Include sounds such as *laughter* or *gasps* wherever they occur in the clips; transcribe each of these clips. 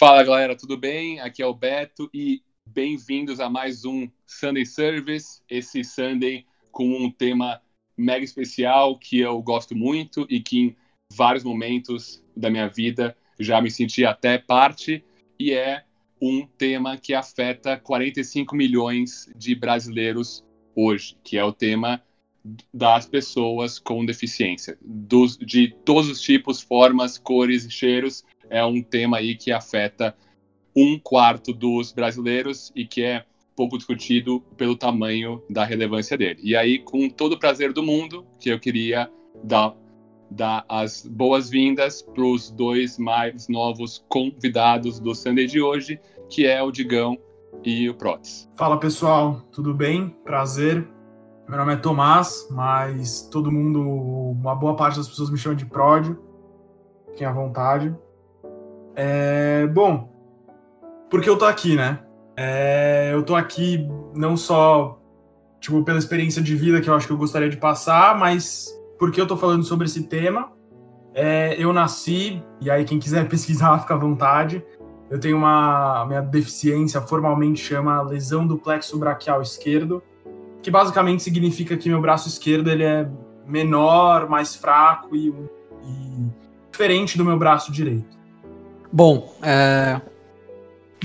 Fala galera, tudo bem? Aqui é o Beto e bem-vindos a mais um Sunday Service. Esse Sunday com um tema mega especial que eu gosto muito e que em vários momentos da minha vida já me senti até parte, e é um tema que afeta 45 milhões de brasileiros hoje, que é o tema das pessoas com deficiência, dos, de todos os tipos, formas, cores e cheiros. É um tema aí que afeta um quarto dos brasileiros e que é pouco discutido pelo tamanho da relevância dele. E aí, com todo o prazer do mundo, que eu queria dar, dar as boas-vindas para os dois mais novos convidados do Sunday de hoje, que é o Digão e o Protes. Fala pessoal, tudo bem? Prazer. Meu nome é Tomás, mas todo mundo, uma boa parte das pessoas me chamam de Pródio. Fiquem à vontade. É, bom, porque eu tô aqui, né? É, eu tô aqui não só tipo pela experiência de vida que eu acho que eu gostaria de passar, mas porque eu tô falando sobre esse tema. É, eu nasci e aí quem quiser *laughs* pesquisar fica à vontade. Eu tenho uma minha deficiência formalmente chama lesão do plexo braquial esquerdo, que basicamente significa que meu braço esquerdo ele é menor, mais fraco e, e diferente do meu braço direito. Bom, é,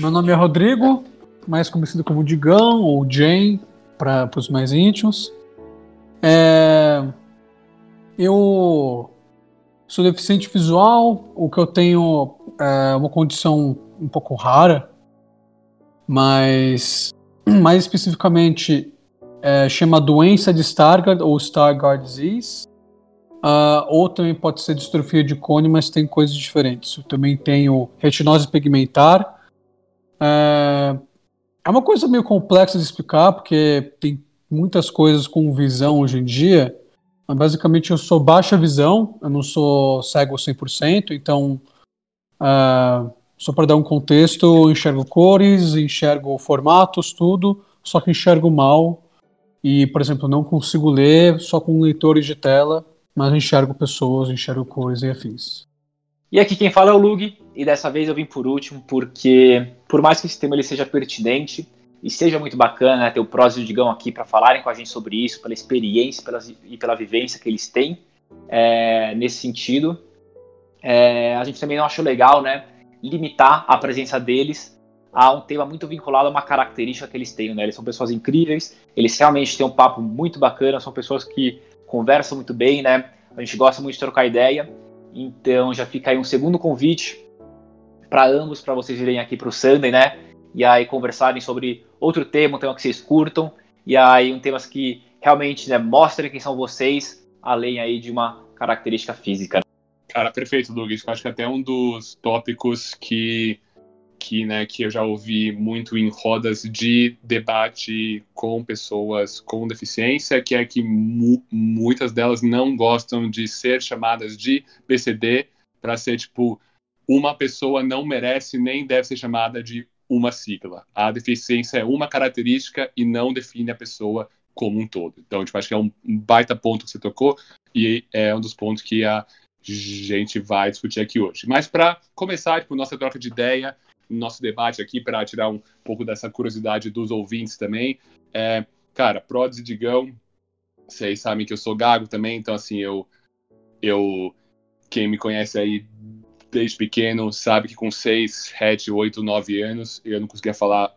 meu nome é Rodrigo, mais conhecido como Digão ou Jane para os mais íntimos. É, eu sou deficiente visual, o que eu tenho é uma condição um pouco rara, mas *clears throat* mais especificamente é, chama doença de Stargardt ou Stargardt disease. Uh, ou também pode ser distrofia de cone, mas tem coisas diferentes. Eu também tenho retinose pigmentar, é, é uma coisa meio complexa de explicar, porque tem muitas coisas com visão hoje em dia. Mas basicamente, eu sou baixa visão, eu não sou cego 100%, então, é, só para dar um contexto, eu enxergo cores, enxergo formatos, tudo, só que enxergo mal. E, por exemplo, não consigo ler só com leitores de tela, mas enxergo pessoas, enxergo cores e afins. E aqui quem fala é o Lug, e dessa vez eu vim por último, porque por mais que esse tema ele seja pertinente e seja muito bacana né, ter o Prós e o Digão aqui para falarem com a gente sobre isso, pela experiência pela, e pela vivência que eles têm é, nesse sentido, é, a gente também não achou legal né, limitar a presença deles a um tema muito vinculado a uma característica que eles têm. Né? Eles são pessoas incríveis, eles realmente têm um papo muito bacana, são pessoas que conversam muito bem, né? a gente gosta muito de trocar ideia. Então já fica aí um segundo convite para ambos, para vocês virem aqui para o Sunday, né? E aí conversarem sobre outro tema, um tema que vocês curtam, e aí um temas que realmente né, mostrem quem são vocês, além aí de uma característica física. Cara, perfeito, Douglas. Acho que até um dos tópicos que que, né, que eu já ouvi muito em rodas de debate com pessoas com deficiência, que é que mu muitas delas não gostam de ser chamadas de PCD para ser tipo uma pessoa não merece nem deve ser chamada de uma sigla. A deficiência é uma característica e não define a pessoa como um todo. Então, tipo, acho que é um baita ponto que você tocou e é um dos pontos que a gente vai discutir aqui hoje. Mas para começar, tipo, nossa troca de ideia, nosso debate aqui para tirar um pouco dessa curiosidade dos ouvintes também. É, cara, Prods e Digão, vocês sabem que eu sou gago também, então assim, eu, eu quem me conhece aí desde pequeno sabe que com 6, 7, 8, 9 anos eu não conseguia falar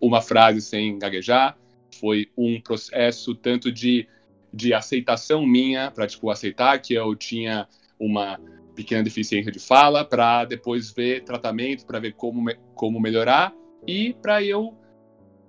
uma frase sem gaguejar. Foi um processo tanto de, de aceitação minha, para tipo, aceitar que eu tinha uma pequena deficiência de fala, para depois ver tratamento, para ver como, me, como melhorar e para eu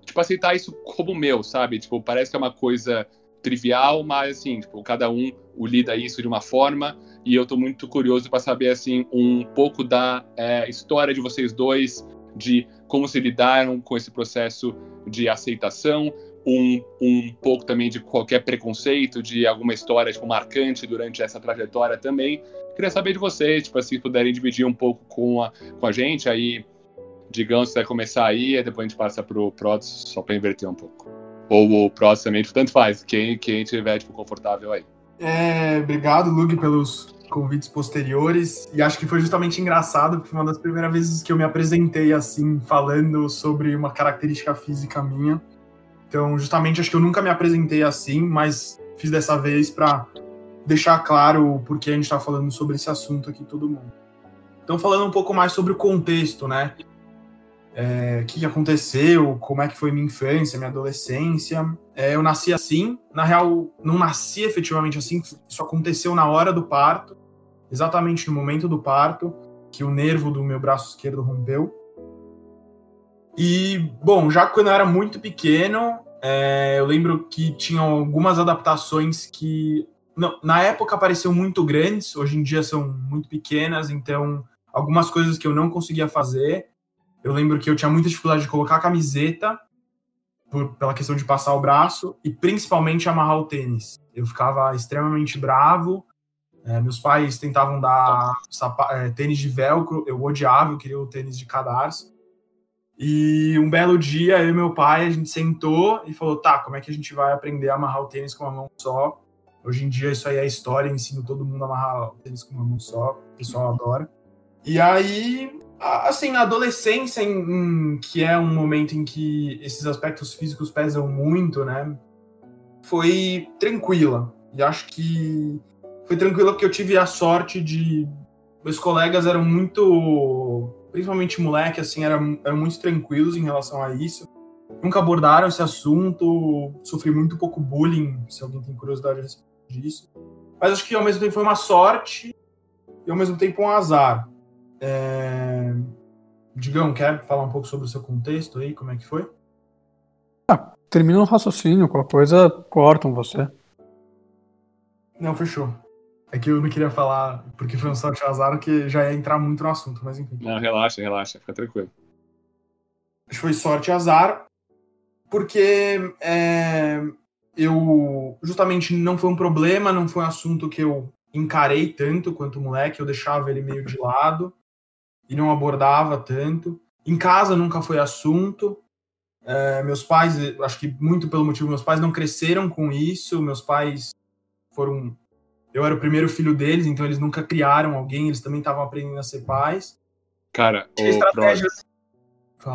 tipo aceitar isso como meu, sabe? Tipo, parece que é uma coisa trivial, mas assim, tipo, cada um lida isso de uma forma e eu estou muito curioso para saber assim um pouco da é, história de vocês dois, de como se lidaram com esse processo de aceitação, um, um pouco também de qualquer preconceito, de alguma história tipo, marcante durante essa trajetória também. Queria saber de vocês, tipo, se puderem dividir um pouco com a, com a gente, aí, digamos, se vai começar aí, depois a gente passa pro Prods, só para inverter um pouco. Ou o Prods também, tipo, tanto faz, quem, quem tiver, tipo, confortável aí. É, obrigado, Lug, pelos, convites posteriores. E acho que foi justamente engraçado, porque foi uma das primeiras vezes que eu me apresentei assim, falando sobre uma característica física minha. Então, justamente, acho que eu nunca me apresentei assim, mas fiz dessa vez para deixar claro o porquê a gente está falando sobre esse assunto aqui, todo mundo. Então, falando um pouco mais sobre o contexto, né? É, o que, que, aconteceu, como é que foi minha infância, minha adolescência. É, eu nasci assim, na real, não nasci efetivamente assim, isso aconteceu na hora do parto, exatamente no momento do parto, que o nervo do meu braço esquerdo rompeu. E, bom, já quando eu era muito pequeno, é, eu lembro que tinham algumas adaptações que não, na época pareciam muito grandes, hoje em dia são muito pequenas, então algumas coisas que eu não conseguia fazer. Eu lembro que eu tinha muita dificuldade de colocar a camiseta por, pela questão de passar o braço e principalmente amarrar o tênis. Eu ficava extremamente bravo. É, meus pais tentavam dar é, tênis de velcro, eu odiava, eu queria o tênis de cadarço. E um belo dia, eu e meu pai, a gente sentou e falou: tá, como é que a gente vai aprender a amarrar o tênis com uma mão só? Hoje em dia, isso aí é história, ensino todo mundo a amarrar o tênis com uma mão só, o pessoal adora. E aí, assim, na adolescência, em, em, que é um momento em que esses aspectos físicos pesam muito, né? Foi tranquila. E acho que foi tranquila porque eu tive a sorte de. Meus colegas eram muito principalmente moleque, assim, eram, eram muito tranquilos em relação a isso. Nunca abordaram esse assunto, sofri muito pouco bullying, se alguém tem curiosidade a respeito disso. Mas acho que ao mesmo tempo foi uma sorte e ao mesmo tempo um azar. É... Digão, quer falar um pouco sobre o seu contexto aí, como é que foi? Ah, termina o raciocínio, qualquer coisa cortam você. Não, fechou. É que eu não queria falar, porque foi um sorte azar que já ia entrar muito no assunto, mas enfim. Não, relaxa, relaxa, fica tranquilo. Acho que foi sorte azar, porque é, eu justamente não foi um problema, não foi um assunto que eu encarei tanto quanto moleque, eu deixava ele meio de lado e não abordava tanto. Em casa nunca foi assunto. É, meus pais, acho que muito pelo motivo, meus pais não cresceram com isso. Meus pais foram eu era o primeiro filho deles, então eles nunca criaram alguém, eles também estavam aprendendo a ser pais. Cara, o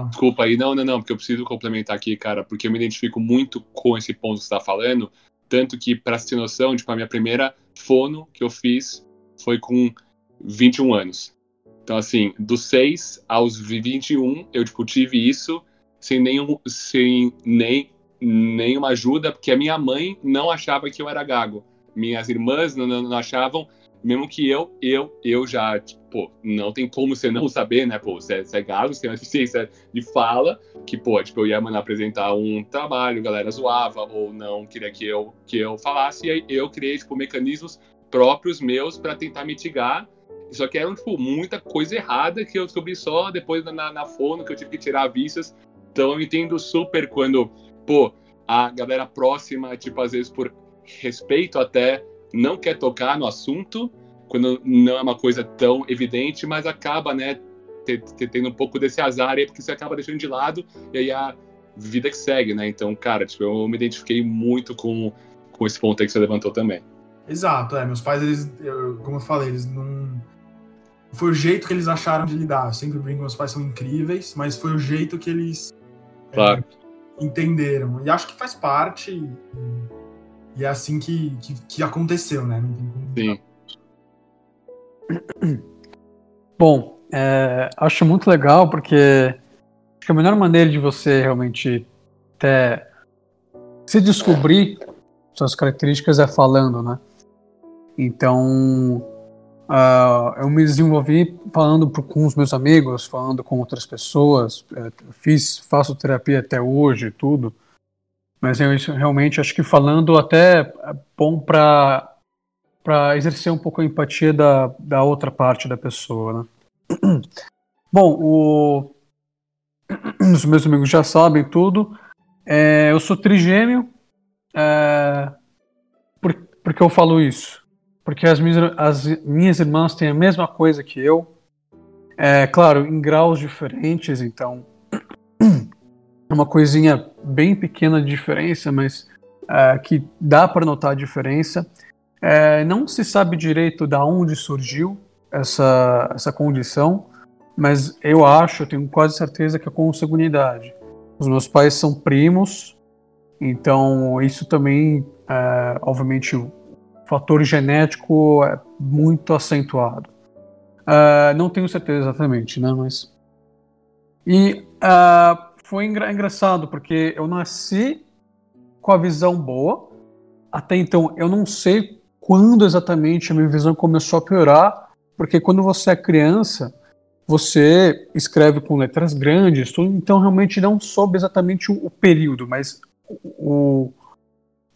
Desculpa aí, não, não, não, porque eu preciso complementar aqui, cara, porque eu me identifico muito com esse ponto que você está falando, tanto que, para ter noção, tipo, a minha primeira fono que eu fiz foi com 21 anos. Então, assim, dos 6 aos 21, eu, tipo, tive isso sem nenhum, sem nem, nenhuma ajuda, porque a minha mãe não achava que eu era gago minhas irmãs não, não, não, achavam, mesmo que eu, eu, eu já, tipo, pô, não tem como você não saber, né, pô, você, é, você é galo, você tem uma deficiência de fala, que, pô, tipo, eu ia mandar apresentar um trabalho, a galera zoava, ou não queria que eu, que eu falasse, e aí eu criei, tipo, mecanismos próprios meus para tentar mitigar, só que eram, tipo, muita coisa errada que eu descobri só depois na, na fono, que eu tive que tirar vistas, então eu entendo super quando, pô, a galera próxima, tipo, às vezes por respeito até, não quer tocar no assunto, quando não é uma coisa tão evidente, mas acaba, né, tendo um pouco desse azar aí, porque você acaba deixando de lado, e aí a vida que segue, né? Então, cara, tipo, eu me identifiquei muito com, com esse ponto aí que você levantou também. Exato, é. Meus pais, eles, eu, como eu falei, eles não. Foi o jeito que eles acharam de lidar. Eu sempre brinco, meus pais são incríveis, mas foi o jeito que eles claro. é, entenderam. E acho que faz parte. E é assim que, que, que aconteceu, né? Não tem como... Sim. *clears throat* Bom, é, acho muito legal porque acho que a melhor maneira de você realmente até se descobrir suas características é falando, né? Então, uh, eu me desenvolvi falando com os meus amigos, falando com outras pessoas, é, fiz, faço terapia até hoje, tudo. Mas eu realmente acho que falando até é bom para para exercer um pouco a empatia da, da outra parte da pessoa, né? *clears throat* Bom, o... *clears throat* os meus amigos já sabem tudo. É, eu sou trigêmeo. É... Por, por que eu falo isso? Porque as minhas, as minhas irmãs têm a mesma coisa que eu. É, claro, em graus diferentes, então *clears throat* uma coisinha bem pequena de diferença, mas uh, que dá para notar a diferença. É, não se sabe direito da onde surgiu essa, essa condição, mas eu acho, eu tenho quase certeza que é consanguinidade. Os meus pais são primos, então isso também, é, obviamente, o fator genético é muito acentuado. Uh, não tenho certeza exatamente, né? Mas. E uh, foi engra engraçado, porque eu nasci com a visão boa. Até então, eu não sei quando exatamente a minha visão começou a piorar, porque quando você é criança, você escreve com letras grandes, tudo, então realmente não soube exatamente o, o período, mas o,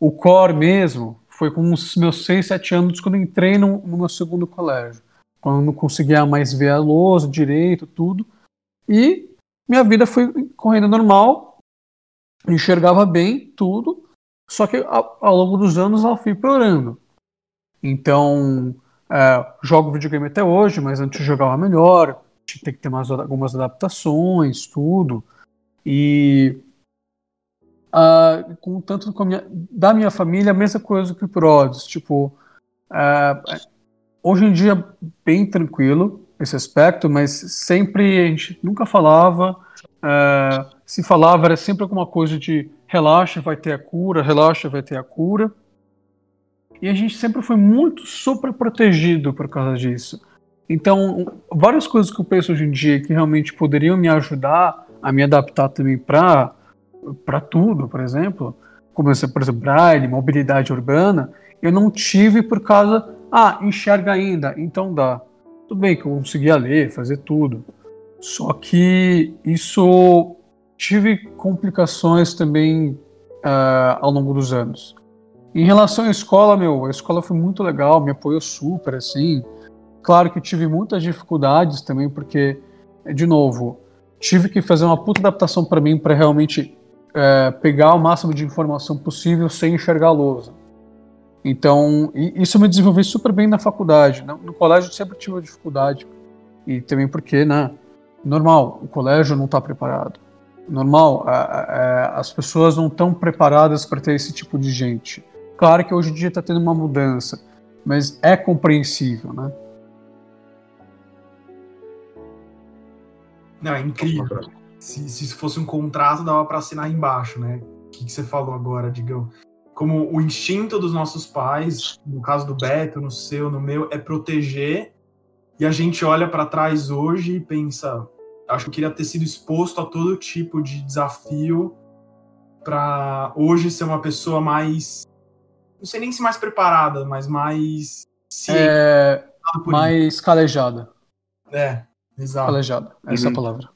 o core mesmo foi com os meus 6, 7 anos quando entrei no, no meu segundo colégio quando não conseguia mais ver a lousa direito, tudo. E minha vida foi correndo normal, enxergava bem tudo, só que ao, longo dos anos ela foi piorando. Então, é, jogo videogame até hoje, mas antes jogava melhor, tinha que ter mais, algumas adaptações, tudo. E uh, com tanto com minha, da minha família, a mesma coisa que o Prods, tipo, uh, Hoje em dia, bem tranquilo esse aspecto, mas sempre a gente nunca falava. Uh, se falava, era sempre alguma coisa de relaxa, vai ter a cura, relaxa, vai ter a cura. E a gente sempre foi muito super protegido por causa disso. Então, várias coisas que eu penso hoje em dia que realmente poderiam me ajudar a me adaptar também para para tudo, por exemplo, como por exemplo, braille, mobilidade urbana, eu não tive por causa ah, enxerga ainda, então dá. Tudo bem que eu conseguia ler, fazer tudo. Só que isso tive complicações também uh, ao longo dos anos. Em relação à escola, meu, a escola foi muito legal, me apoiou super, assim. Claro que tive muitas dificuldades também, porque, de novo, tive que fazer uma puta adaptação para mim para realmente uh, pegar o máximo de informação possível sem enxergar a lousa. Então, isso me desenvolvi super bem na faculdade. No, no colégio eu sempre tive dificuldade. E também porque, né? Normal, o colégio não está preparado. Normal, a, a, as pessoas não estão preparadas para ter esse tipo de gente. Claro que hoje em dia está tendo uma mudança, mas é compreensível, né? Não, é incrível. Se, se fosse um contrato, dava para assinar embaixo, né? O que, que você falou agora, Digão? Como o instinto dos nossos pais, no caso do Beto, no seu, no meu, é proteger. E a gente olha para trás hoje e pensa, acho que eu queria ter sido exposto a todo tipo de desafio para hoje ser uma pessoa mais não sei nem se mais preparada, mas mais é, mais isso. calejada. É, exato. Calejada, essa uhum. é a uhum. palavra.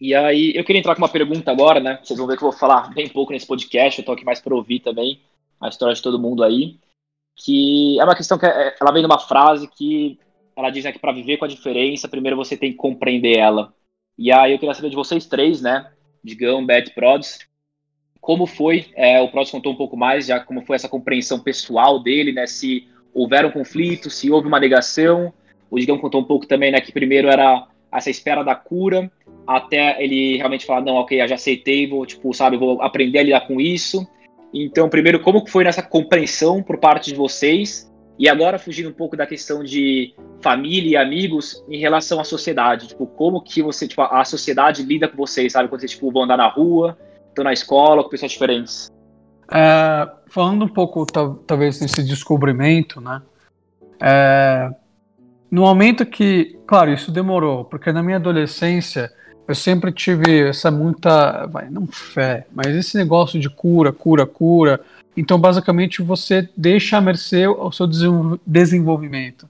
E aí, eu queria entrar com uma pergunta agora, né? Vocês vão ver que eu vou falar bem pouco nesse podcast, eu tô aqui mais para ouvir também a história de todo mundo aí. Que é uma questão que é, ela vem de uma frase que ela diz né, que para viver com a diferença, primeiro você tem que compreender ela. E aí eu queria saber de vocês três, né? Digão, Beth, Prods, como foi, é, o Prods contou um pouco mais, já como foi essa compreensão pessoal dele, né? Se houveram conflitos, se houve uma negação. O Digão contou um pouco também, né? Que primeiro era essa espera da cura, até ele realmente falar, não, ok, eu já aceitei, vou, tipo, sabe, vou aprender a lidar com isso. Então, primeiro, como foi nessa compreensão por parte de vocês? E agora, fugindo um pouco da questão de família e amigos, em relação à sociedade, tipo, como que você, tipo, a sociedade lida com vocês, sabe? Quando vocês, tipo, vão andar na rua, estão na escola, com pessoas diferentes. É, falando um pouco, talvez, nesse descobrimento, né? É, no momento que, claro, isso demorou, porque na minha adolescência eu sempre tive essa muita, vai, não fé, mas esse negócio de cura, cura, cura. Então, basicamente, você deixa a mercê ao seu desenvolvimento.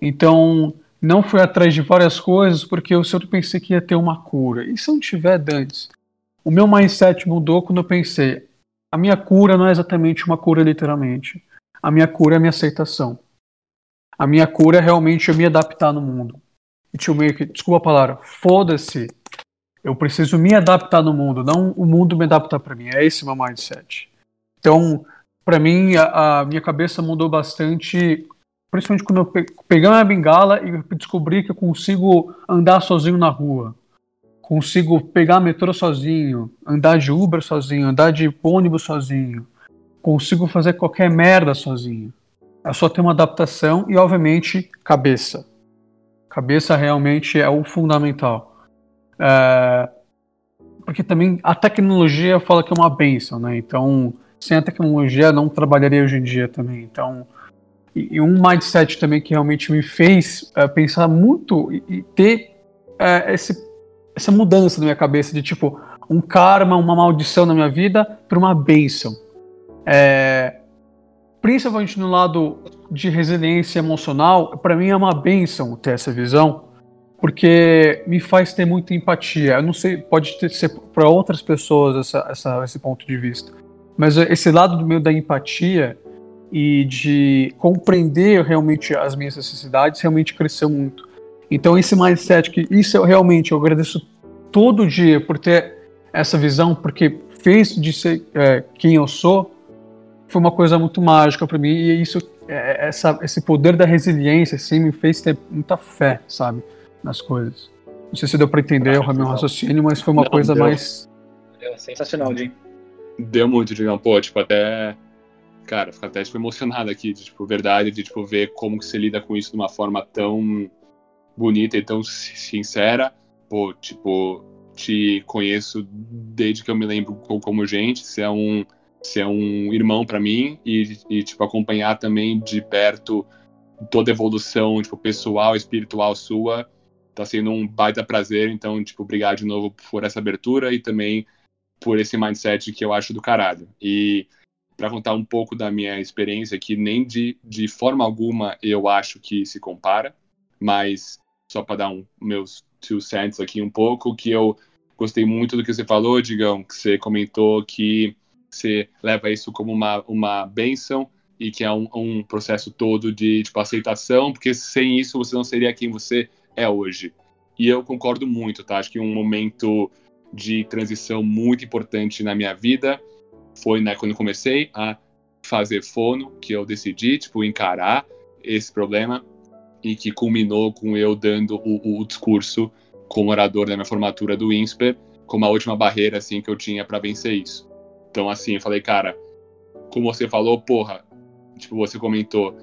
Então, não fui atrás de várias coisas porque eu sempre pensei que ia ter uma cura. E se não tiver, dantes? O meu mindset mudou quando eu pensei: a minha cura não é exatamente uma cura, literalmente. A minha cura é a minha aceitação. A minha cura é realmente eu me adaptar no mundo. E tipo, meio que, desculpa a palavra, foda-se. Eu preciso me adaptar no mundo, não o mundo me adaptar para mim. É esse meu mindset. Então, para mim, a, a, minha cabeça mudou bastante, principalmente quando eu pe peguei uma bengala e descobri que eu consigo andar sozinho na rua. Consigo pegar metrô sozinho, andar de Uber sozinho, andar de ônibus sozinho. consigo fazer qualquer merda sozinho. É só ter uma adaptação e, obviamente, cabeça. Cabeça realmente é o fundamental. É, porque também a tecnologia fala que é uma benção, né? Então, sem a tecnologia, não trabalharia hoje em dia também. Então, e, e um mindset também que realmente me fez é, pensar muito e, e ter é, esse, essa mudança na minha cabeça de tipo um karma, uma maldição na minha vida para uma benção. É, principalmente no lado de resiliência emocional, para mim é uma benção ter essa visão, porque me faz ter muita empatia. Eu não sei, pode ter, ser para outras pessoas essa, essa, esse ponto de vista, mas esse lado do meu da empatia e de compreender realmente as minhas necessidades realmente cresceu muito. Então esse mindset que isso eu realmente eu agradeço todo dia por ter essa visão, porque fez de ser é, quem eu sou foi uma coisa muito mágica para mim e isso é, essa, esse poder da resiliência assim me fez ter muita fé sabe nas coisas. Não sei se deu para entender o meu raciocínio mas foi uma não, coisa deu. mais deu. sensacional Jim. Deu muito Digão pô tipo até cara fico até tipo, emocionado aqui de tipo verdade de tipo ver como que você lida com isso de uma forma tão bonita e tão sincera. Pô tipo te conheço desde que eu me lembro como gente. Você é um ser um irmão para mim e, e, tipo, acompanhar também de perto toda a evolução, tipo, pessoal, espiritual sua, tá sendo um baita prazer, então, tipo, obrigado de novo por essa abertura e também por esse mindset que eu acho do caralho. E para contar um pouco da minha experiência, que nem de, de forma alguma eu acho que se compara, mas só para dar um meus two cents aqui um pouco, que eu gostei muito do que você falou, Digão, que você comentou que você leva isso como uma, uma benção e que é um, um processo todo de tipo, aceitação, porque sem isso você não seria quem você é hoje. E eu concordo muito, tá? Acho que um momento de transição muito importante na minha vida foi né, quando comecei a fazer fono, que eu decidi, tipo, encarar esse problema e que culminou com eu dando o, o discurso como orador da minha formatura do INSPER, como a última barreira, assim, que eu tinha para vencer isso. Então, assim, eu falei, cara, como você falou, porra, tipo, você comentou,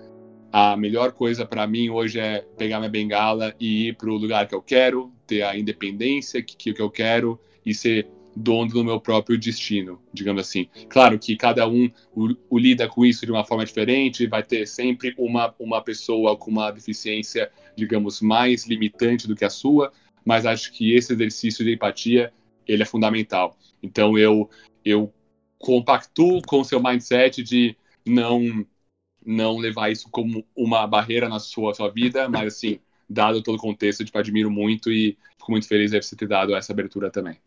a melhor coisa para mim hoje é pegar minha bengala e ir pro lugar que eu quero, ter a independência que, que eu quero e ser dono do meu próprio destino, digamos assim. Claro que cada um o, o, lida com isso de uma forma diferente, vai ter sempre uma, uma pessoa com uma deficiência, digamos, mais limitante do que a sua, mas acho que esse exercício de empatia, ele é fundamental. Então eu eu compactuo com o seu mindset de não não levar isso como uma barreira na sua, sua vida, mas assim, dado todo o contexto, te admiro muito e fico muito feliz de você ter dado essa abertura também.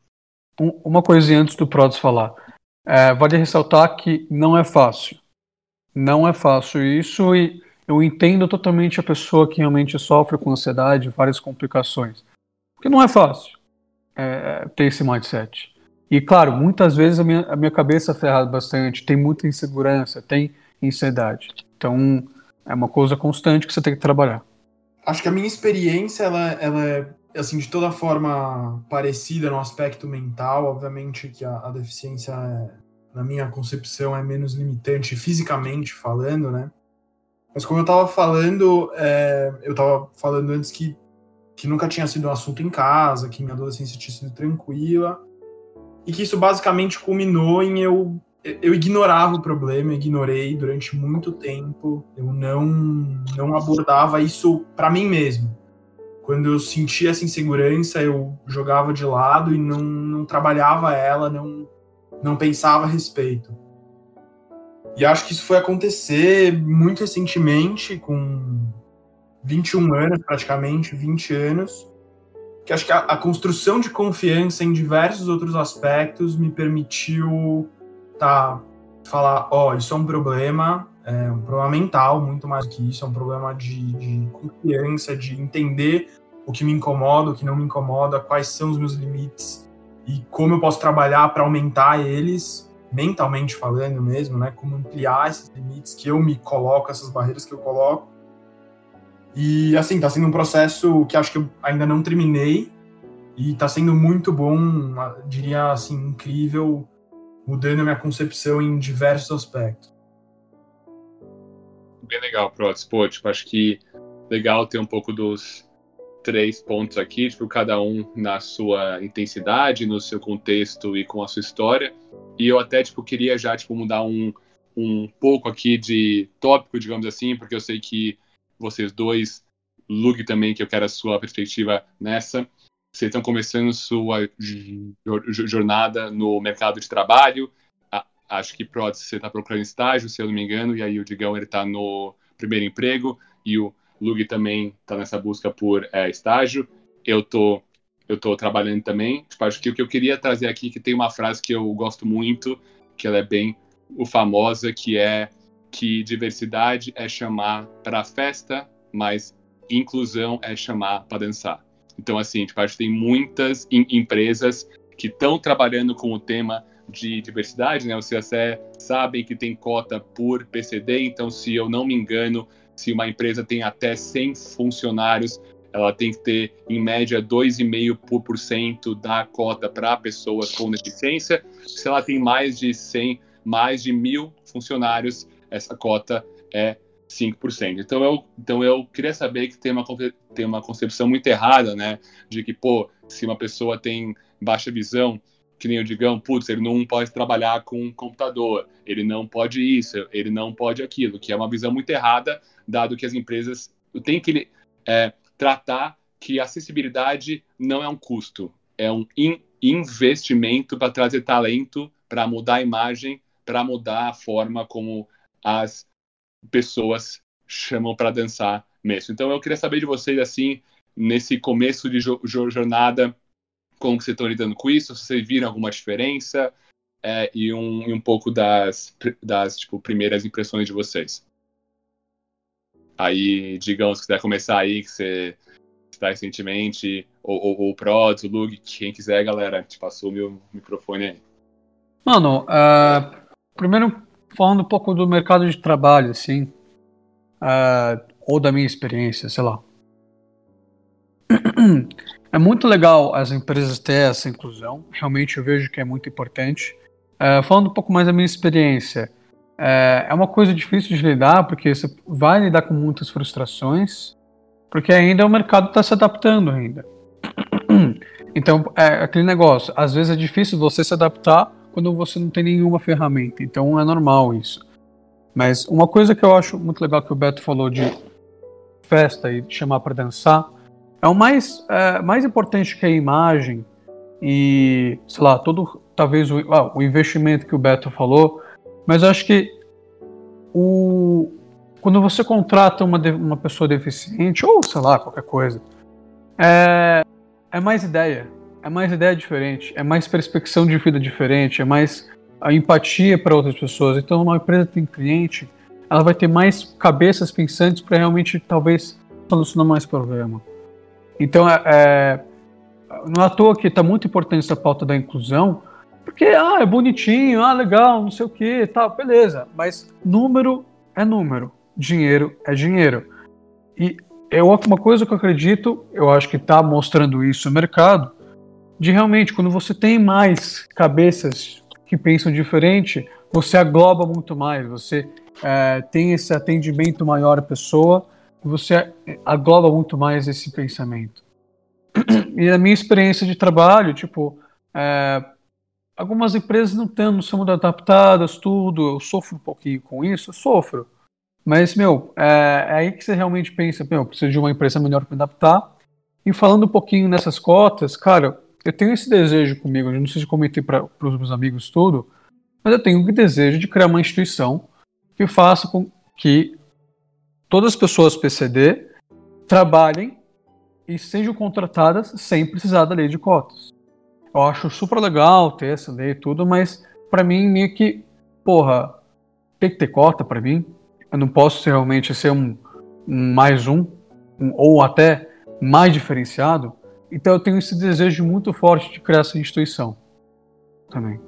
Uma coisinha antes do Prods falar. É, vale ressaltar que não é fácil. Não é fácil isso e eu entendo totalmente a pessoa que realmente sofre com ansiedade, várias complicações. Porque não é fácil é, ter esse mindset. E claro, muitas vezes a minha, a minha cabeça ferra bastante, tem muita insegurança, tem ansiedade. Então é uma coisa constante que você tem que trabalhar. Acho que a minha experiência, ela, ela é assim, de toda forma parecida no aspecto mental. Obviamente que a, a deficiência, é, na minha concepção, é menos limitante fisicamente falando, né? Mas como eu estava falando, é, eu estava falando antes que, que nunca tinha sido um assunto em casa, que minha adolescência tinha sido tranquila e que isso basicamente culminou em eu eu ignorava o problema, ignorei durante muito tempo, eu não não abordava isso para mim mesmo. Quando eu sentia essa insegurança, eu jogava de lado e não, não trabalhava ela, não não pensava a respeito. E acho que isso foi acontecer muito recentemente, com 21 anos praticamente, 20 anos, que acho que a, a, construção de confiança em diversos outros aspectos me permitiu tá, falar, ó, oh, isso é um problema, é um problema mental, muito mais que isso, é um problema de, de confiança, de entender o que me incomoda, o que não me incomoda, quais são os meus limites e como eu posso trabalhar para aumentar eles, mentalmente falando mesmo, né? Como ampliar esses limites que eu me coloco, essas barreiras que eu coloco e assim, tá sendo um processo que acho que eu ainda não terminei e tá sendo muito bom, diria assim, incrível mudando a minha concepção em diversos aspectos. Bem legal, Prots. Pô, tipo, acho que legal ter um pouco dos três pontos aqui, tipo, cada um na sua intensidade, no seu contexto e com a sua história. E eu até, tipo, queria já, tipo, mudar um, um pouco aqui de tópico, digamos assim, porque eu sei que vocês dois, Lug também, que eu quero a sua perspectiva nessa, vocês estão começando sua jornada no mercado de trabalho. Acho que Prod, você está procurando estágio, se eu não me engano, e aí o Digão ele está no primeiro emprego e o Lug também está nessa busca por é, estágio. Eu tô eu tô trabalhando também. Tipo, acho que o que eu queria trazer aqui que tem uma frase que eu gosto muito, que ela é bem o famosa, que é que diversidade é chamar para festa, mas inclusão é chamar para dançar. Então, assim, tipo, acho tem muitas empresas que estão trabalhando com o tema de diversidade, né? Vocês até sabem que tem cota por PCD, então, se eu não me engano, se uma empresa tem até 100 funcionários, ela tem que ter, em média, 2,5% da cota para pessoas com deficiência. Se ela tem mais de 100, mais de mil funcionários, essa cota é 5%. Então eu, então eu queria saber que tem uma, tem uma concepção muito errada, né? De que, pô, se uma pessoa tem baixa visão, que nem o Digão, putz, ele não pode trabalhar com um computador, ele não pode isso, ele não pode aquilo, que é uma visão muito errada, dado que as empresas têm que é, tratar que acessibilidade não é um custo, é um in investimento para trazer talento, para mudar a imagem, para mudar a forma como as pessoas chamam para dançar mesmo. Então eu queria saber de vocês assim, nesse começo de jo jornada, como que vocês estão lidando com isso, se vocês viram alguma diferença é, e, um, e um pouco das, das tipo, primeiras impressões de vocês. Aí, digamos, se quiser começar aí, que você está recentemente, ou, ou, ou o Prods, o Lug, quem quiser, galera, te passou o meu microfone aí. Mano, uh, primeiro falando um pouco do mercado de trabalho, assim, uh, ou da minha experiência, sei lá. É muito legal as empresas ter essa inclusão, realmente eu vejo que é muito importante. Uh, falando um pouco mais da minha experiência, uh, é uma coisa difícil de lidar, porque você vai lidar com muitas frustrações, porque ainda o mercado está se adaptando ainda. Então, é aquele negócio, às vezes é difícil você se adaptar quando você não tem nenhuma ferramenta. Então é normal isso. Mas uma coisa que eu acho muito legal que o Beto falou de festa e chamar para dançar é o mais, é, mais importante que a imagem e, sei lá, todo talvez o, ah, o investimento que o Beto falou. Mas eu acho que o, quando você contrata uma, uma pessoa deficiente, ou sei lá, qualquer coisa, é, é mais ideia é mais ideia diferente, é mais perspectiva de vida diferente, é mais a empatia para outras pessoas. Então, uma empresa tem cliente, ela vai ter mais cabeças pensantes para realmente, talvez, solucionar mais problema. Então, é, é, não é à toa que está muito importante essa pauta da inclusão, porque, ah, é bonitinho, ah, legal, não sei o que, tá, beleza. Mas número é número, dinheiro é dinheiro. E é uma coisa que eu acredito, eu acho que está mostrando isso no mercado, de realmente, quando você tem mais cabeças que pensam diferente, você agloba muito mais, você é, tem esse atendimento maior à pessoa, você agloba muito mais esse pensamento. *clears throat* E a minha experiência de trabalho, tipo, é, algumas empresas não, têm, não muito adaptadas, tudo, eu sofro um pouquinho com isso, eu sofro. Mas, meu, é, é aí que você realmente pensa, meu, preciso de uma empresa melhor para me adaptar. E falando um pouquinho nessas cotas, cara, eu tenho esse desejo comigo, eu não sei se comentei para os meus amigos tudo, mas eu tenho o desejo de criar uma instituição que faça com que todas as pessoas PCD trabalhem e sejam contratadas sem precisar da lei de cotas. Eu acho super legal ter essa lei e tudo, mas para mim meio que, porra, tem que ter cota para mim. Eu não posso realmente ser um, um mais um, um, ou até mais diferenciado. Então eu tenho esse desejo muito forte de criar essa instituição também.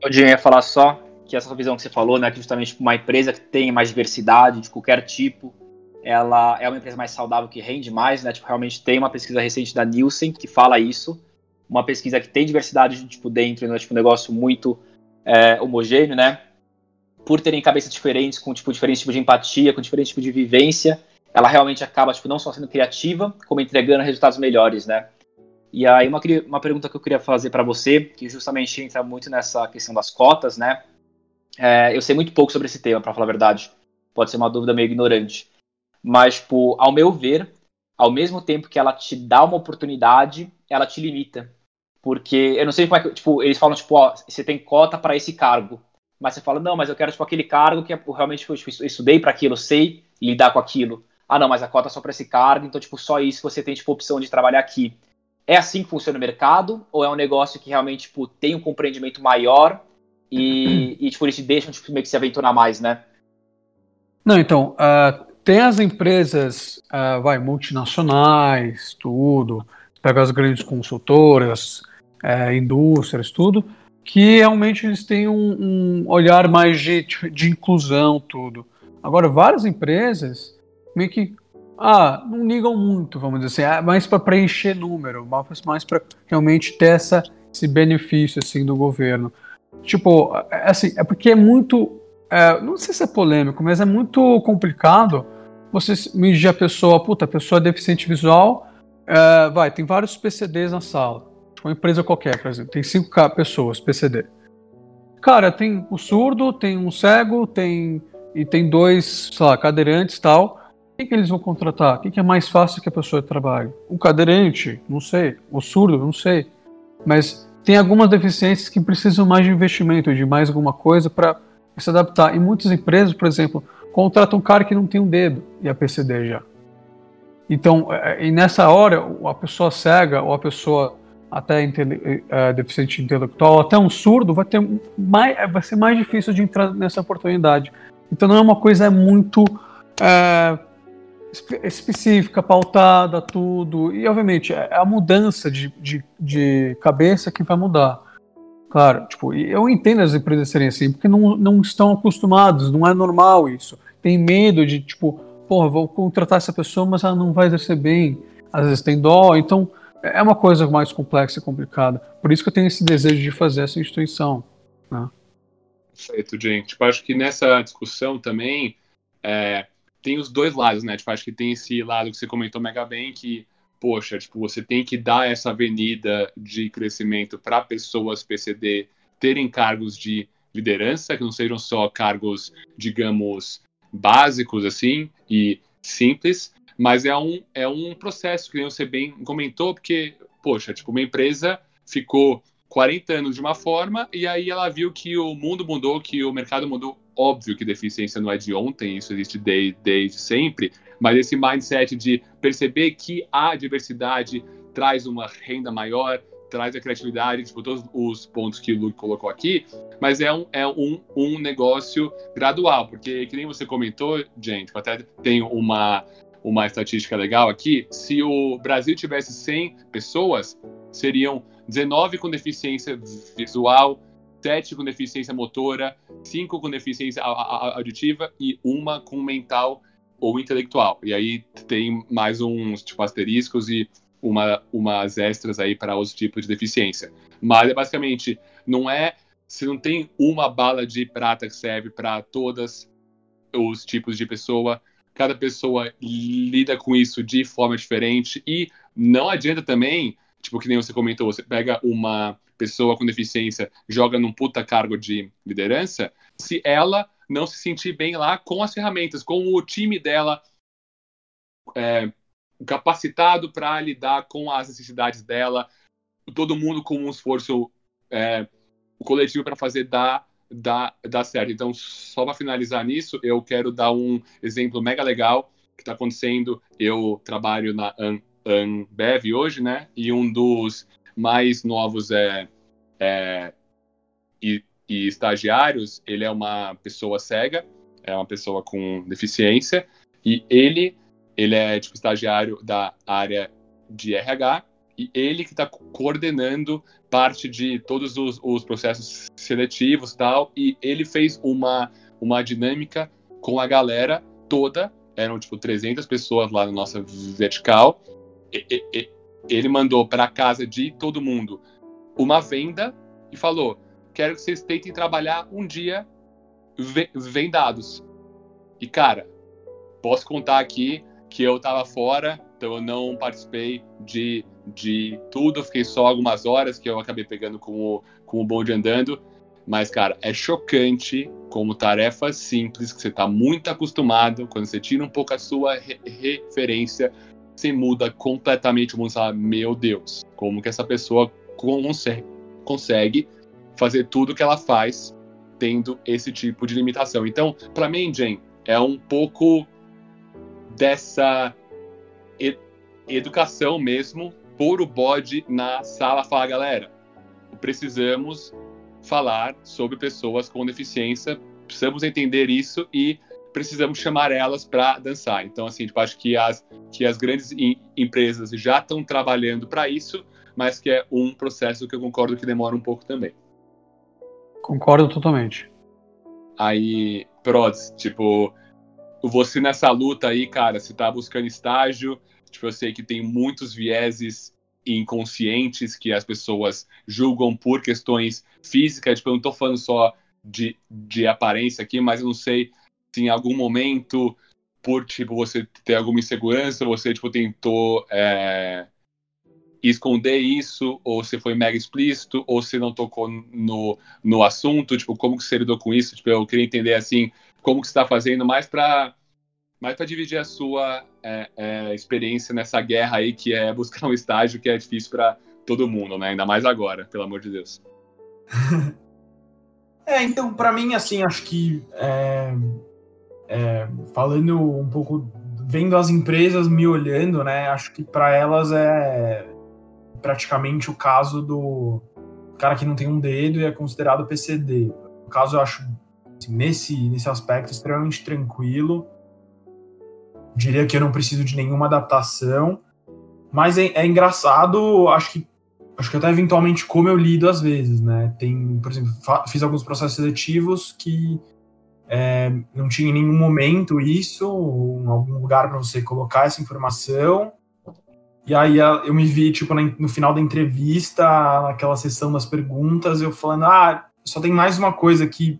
Eu ia falar só que essa visão que você falou, né, que justamente uma empresa que tem mais diversidade de qualquer tipo, ela é uma empresa mais saudável que rende mais, né? Tipo, realmente tem uma pesquisa recente da Nielsen que fala isso. uma pesquisa que tem diversidade tipo, dentro, né, tipo, um negócio muito é, homogêneo, né? Por terem cabeças diferentes, com tipo, diferentes tipos de empatia, com diferentes tipos de vivência, ela realmente acaba tipo, não só sendo criativa, como entregando resultados melhores, né? E aí uma, uma pergunta que eu queria fazer para você, que justamente entra muito nessa questão das cotas, né? É, eu sei muito pouco sobre esse tema, para falar a verdade. Pode ser uma dúvida meio ignorante. Mas, tipo, ao meu ver, ao mesmo tempo que ela te dá uma oportunidade, ela te limita. Porque eu não sei como é que, tipo, eles falam, tipo, ó, você tem cota para esse cargo. Mas você fala, não, mas eu quero, tipo, aquele cargo que é, realmente, tipo, eu estudei para aquilo, eu sei lidar com aquilo. Ah, não, mas a cota é só para esse cargo, então, tipo, só isso você tem, tipo, opção de trabalhar aqui. É assim que funciona o mercado? Ou é um negócio que realmente, tipo, tem um compreendimento maior e, e tipo, eles te deixam, tipo, meio que se aventurar mais, né? Não, então, uh, tem as empresas, uh, vai, multinacionais, tudo, pega as grandes consultoras, uh, indústrias, tudo, que realmente eles têm um, um, olhar mais de, de inclusão, tudo. Agora, várias empresas meio que ah, não ligam muito, vamos dizer assim, é mais para preencher número, mais para realmente ter essa, esse benefício assim do governo. Tipo, é, assim, é porque é muito é, não sei se é polêmico, mas é muito complicado você medir a pessoa, puta, a pessoa é deficiente visual, é, vai, tem vários PCDs na sala. Tipo, uma empresa qualquer, por exemplo, tem cinco pessoas, PCD. Cara, tem o surdo, tem um cego, tem e tem dois, sei lá, cadeirantes tal. Quem que eles vão contratar? Quem que é mais fácil que a pessoa trabalhe? O cadeirante? Não sei. O surdo? Não sei. Mas tem algumas deficiências que precisam mais de investimento, de mais alguma coisa para se adaptar. E muitas empresas, por exemplo, contratam um cara que não tem um dedo e a PCD já. Então, é, e nessa hora, a pessoa cega ou a pessoa até é, deficiente intelectual, até um surdo, vai, ter mais, vai ser mais difícil de entrar nessa oportunidade. Então, não é uma coisa muito é, específica, pautada, tudo. E, obviamente, é a mudança de, de, de cabeça que vai mudar. Claro, tipo, eu entendo as empresas serem assim, porque não, não estão acostumados, não é normal isso. Tem medo de, tipo, porra, vou contratar essa pessoa, mas ela não vai exercer bem. Às vezes tem dó, então é uma coisa mais complexa e complicada. Por isso que eu tenho esse desejo de fazer essa instituição. Né? Perfeito, gente. Tipo, acho que nessa discussão também é, tem os dois lados, né? Tipo, acho que tem esse lado que você comentou mega bem, que poxa, tipo, você tem que dar essa avenida de crescimento para pessoas PCD terem cargos de liderança, que não sejam só cargos, digamos, básicos assim e simples, mas é um, é um processo que você bem comentou, porque, poxa, tipo, uma empresa ficou 40 anos de uma forma e aí ela viu que o mundo mudou, que o mercado mudou. Óbvio que deficiência não é de ontem, isso existe desde, desde sempre, mas esse mindset de perceber que a diversidade traz uma renda maior, traz a criatividade, tipo, todos os pontos que o Luke colocou aqui, mas é um, é um, um negócio gradual, porque, que nem você comentou, gente, até tem uma, uma estatística legal aqui, se o Brasil tivesse 100 pessoas, seriam 19 com deficiência visual, 7 com deficiência motora, 5 com deficiência auditiva e uma com mental ou intelectual. E aí tem mais uns tipo asteriscos e uma, umas extras aí para os tipos de deficiência. Mas é basicamente não é você não tem uma bala de prata que serve para todos os tipos de pessoa. Cada pessoa lida com isso de forma diferente e não adianta também, tipo que nem você comentou, você pega uma pessoa com deficiência, joga num puta cargo de liderança, se ela não se sentir bem lá com as ferramentas, com o time dela é, capacitado para lidar com as necessidades dela, todo mundo com um esforço é, coletivo para fazer dar, dar, dar certo. Então, só para finalizar nisso, eu quero dar um exemplo mega legal que está acontecendo. Eu trabalho na Ambev hoje, né? E um dos mais novos é, é e e estagiários, ele é uma pessoa cega, é uma pessoa com deficiência, e ele, ele é tipo estagiário da área de RH, e ele que está coordenando parte de todos os, os processos seletivos tal, e ele fez uma, uma dinâmica com a galera toda, eram tipo 300 pessoas lá na nossa vertical, e, e, ele mandou para casa de todo mundo uma venda e falou: quero que vocês tentem trabalhar um dia vendados. E cara, posso contar aqui que eu tava fora, então eu não participei de, de tudo, fiquei só algumas horas que eu acabei pegando com o, com o bonde andando. Mas, cara, é chocante como tarefa simples, que você está muito acostumado, quando você tira um pouco a sua re referência, você muda completamente o mundo. Você fala, meu Deus, como que essa pessoa consegue, consegue fazer tudo que ela faz tendo esse tipo de limitação. Então, para mim, Jen, é um pouco dessa ed educação mesmo, pôr o bode na sala, falar, galera, precisamos falar sobre pessoas com deficiência, precisamos entender isso e precisamos chamar elas para dançar. Então, assim, tipo, acho que as, que as grandes empresas já estão trabalhando para isso, mas que é um processo que eu concordo que demora um pouco também. Concordo totalmente. Aí, Prods, tipo, você nessa luta aí, cara, você tá buscando estágio, tipo, eu sei que tem muitos vieses inconscientes que as pessoas julgam por questões físicas, tipo, eu não tô falando só de, de aparência aqui, mas eu não sei se em algum momento, por, tipo, você ter alguma insegurança, você, tipo, tentou é, esconder isso, ou se foi mega explícito, ou se não tocou no, no assunto, tipo, como que você lidou com isso? Tipo, eu queria entender, assim, como que você está fazendo mais para mais para dividir a sua é, é, experiência nessa guerra aí, que é buscar um estágio que é difícil para todo mundo, né? Ainda mais agora, pelo amor de Deus. *laughs* é, então, para mim, assim, acho que é, é, falando um pouco, vendo as empresas me olhando, né? Acho que para elas é praticamente o caso do cara que não tem um dedo e é considerado PCD. No caso, eu acho assim, nesse, nesse aspecto extremamente tranquilo. Diria que eu não preciso de nenhuma adaptação. Mas é, é engraçado, acho que acho que até eventualmente como eu lido às vezes, né? Tem, por exemplo, fiz alguns processos seletivos que é, não tinha em nenhum momento isso, em algum lugar para você colocar essa informação. E aí eu me vi, tipo, no final da entrevista, naquela sessão das perguntas, eu falando, ah, só tem mais uma coisa que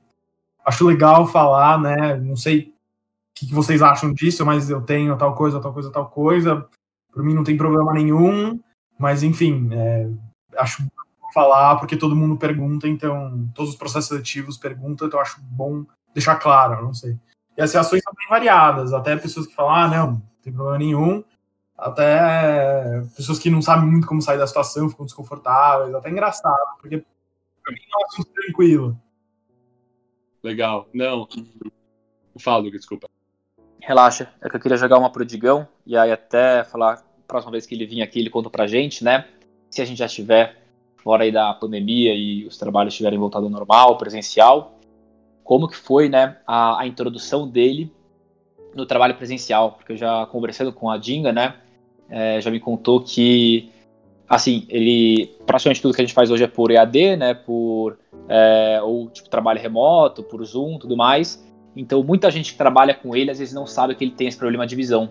acho legal falar, né? Não sei o que vocês acham disso, mas eu tenho tal coisa, tal coisa, tal coisa. Por mim não tem problema nenhum, mas enfim, é, acho falar porque todo mundo pergunta, então todos os processos seletivos perguntam, então acho bom deixar claro, não sei. E as reações são bem variadas, até pessoas que falam, ah, não, não tem problema nenhum, até pessoas que não sabem muito como sair da situação, ficam desconfortáveis, até engraçado, porque pra mim é um assunto tranquilo. Legal. Não. Fala, Lucas, desculpa. Relaxa, é que eu queria jogar uma pro Digão, e aí até falar, próxima vez que ele vir aqui, ele conta pra gente, né? Se a gente já estiver fora aí da pandemia e os trabalhos estiverem voltado ao normal, presencial, como que foi, né, a, a introdução dele no trabalho presencial, porque eu já conversando com a Dinga, né, é, já me contou que, assim, ele, praticamente tudo que a gente faz hoje é por EAD, né, por, é, ou, tipo, trabalho remoto, por Zoom, tudo mais, então muita gente que trabalha com ele, às vezes não sabe que ele tem esse problema de visão.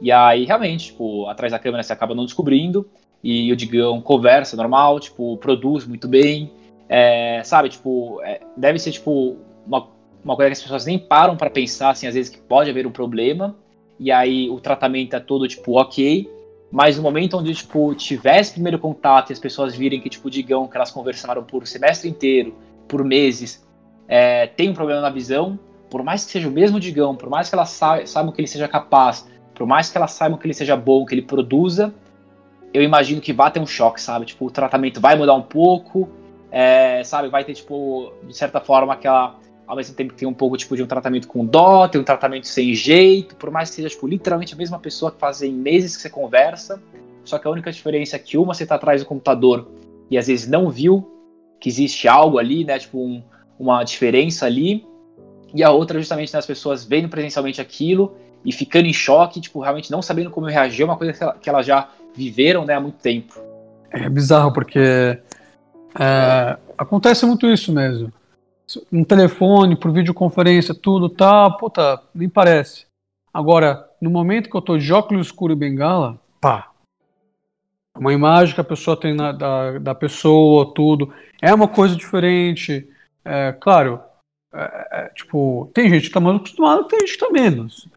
E aí, realmente, tipo, atrás da câmera você acaba não descobrindo, e o Digão conversa normal, tipo, produz muito bem, é, sabe, tipo, é, deve ser, tipo, uma, uma coisa que as pessoas nem param para pensar, assim, às vezes que pode haver um problema, e aí o tratamento é todo, tipo, ok, mas no momento onde, tipo, tivesse primeiro contato e as pessoas virem que, tipo, digam que elas conversaram por semestre inteiro, por meses, é, tem um problema na visão, por mais que seja o mesmo digão, por mais que elas sa saibam que ele seja capaz, por mais que elas saibam que ele seja bom, que ele produza, eu imagino que vai ter um choque, sabe? Tipo, o tratamento vai mudar um pouco, é, sabe? Vai ter, tipo, de certa forma, aquela ao mesmo tempo que tem um pouco tipo de um tratamento com dó, tem um tratamento sem jeito, por mais que seja tipo, literalmente a mesma pessoa que fazem meses que você conversa, só que a única diferença é que uma você está atrás do computador e às vezes não viu que existe algo ali, né, tipo um, uma diferença ali, e a outra justamente nas pessoas vendo presencialmente aquilo e ficando em choque, tipo, realmente não sabendo como reagir, é uma coisa que elas já viveram, né, há muito tempo. É bizarro porque é, acontece muito isso mesmo um telefone, por videoconferência, tudo, tá, puta, nem parece. Agora, no momento que eu tô de óculos escuro e bengala, pá. uma imagem que a pessoa tem na, da, da pessoa, tudo. É uma coisa diferente. É, claro, é, é, tipo, tem gente que tá mais acostumada, tem gente que tá menos.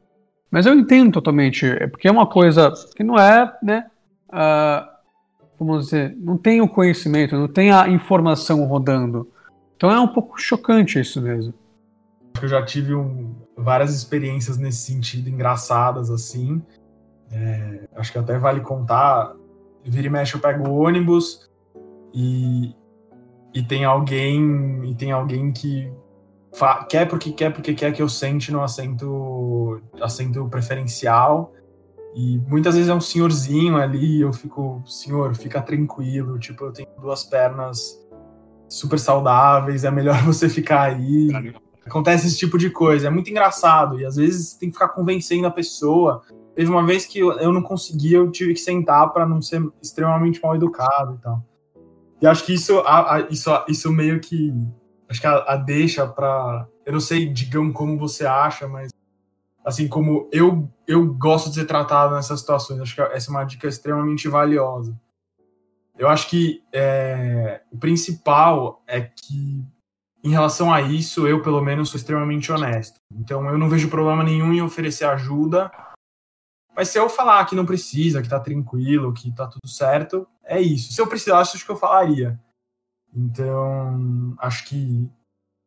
Mas eu entendo totalmente, é porque é uma coisa que não é, né? Uh, vamos dizer, não tem o conhecimento, não tem a informação rodando. Então é um pouco chocante isso mesmo. Eu já tive um, várias experiências nesse sentido, engraçadas assim. É, acho que até vale contar. Vira e mexe, eu pego o ônibus e, e tem alguém e tem alguém que quer porque quer porque quer que eu sente no assento assento preferencial e muitas vezes é um senhorzinho ali eu fico senhor fica tranquilo tipo eu tenho duas pernas super saudáveis é melhor *laughs* você ficar aí. Acontece esse tipo de coisa é muito engraçado. E às vezes tem que ficar convencendo a pessoa. Teve uma vez que eu, não conseguia eu tive que sentar para não ser extremamente mal educado e tal. E acho que isso isso isso meio que acho que a, a deixa para eu não sei, digam como você acha, mas assim como eu eu gosto de ser tratado nessas situações, acho que essa é uma dica extremamente valiosa. Eu acho que é, o principal é que em relação a isso, eu pelo menos sou extremamente honesto. Então eu não vejo problema nenhum em oferecer ajuda. Mas se eu falar que não precisa, que tá tranquilo, que tá tudo certo, é isso. Se eu precisasse, acho que eu falaria. Então, acho que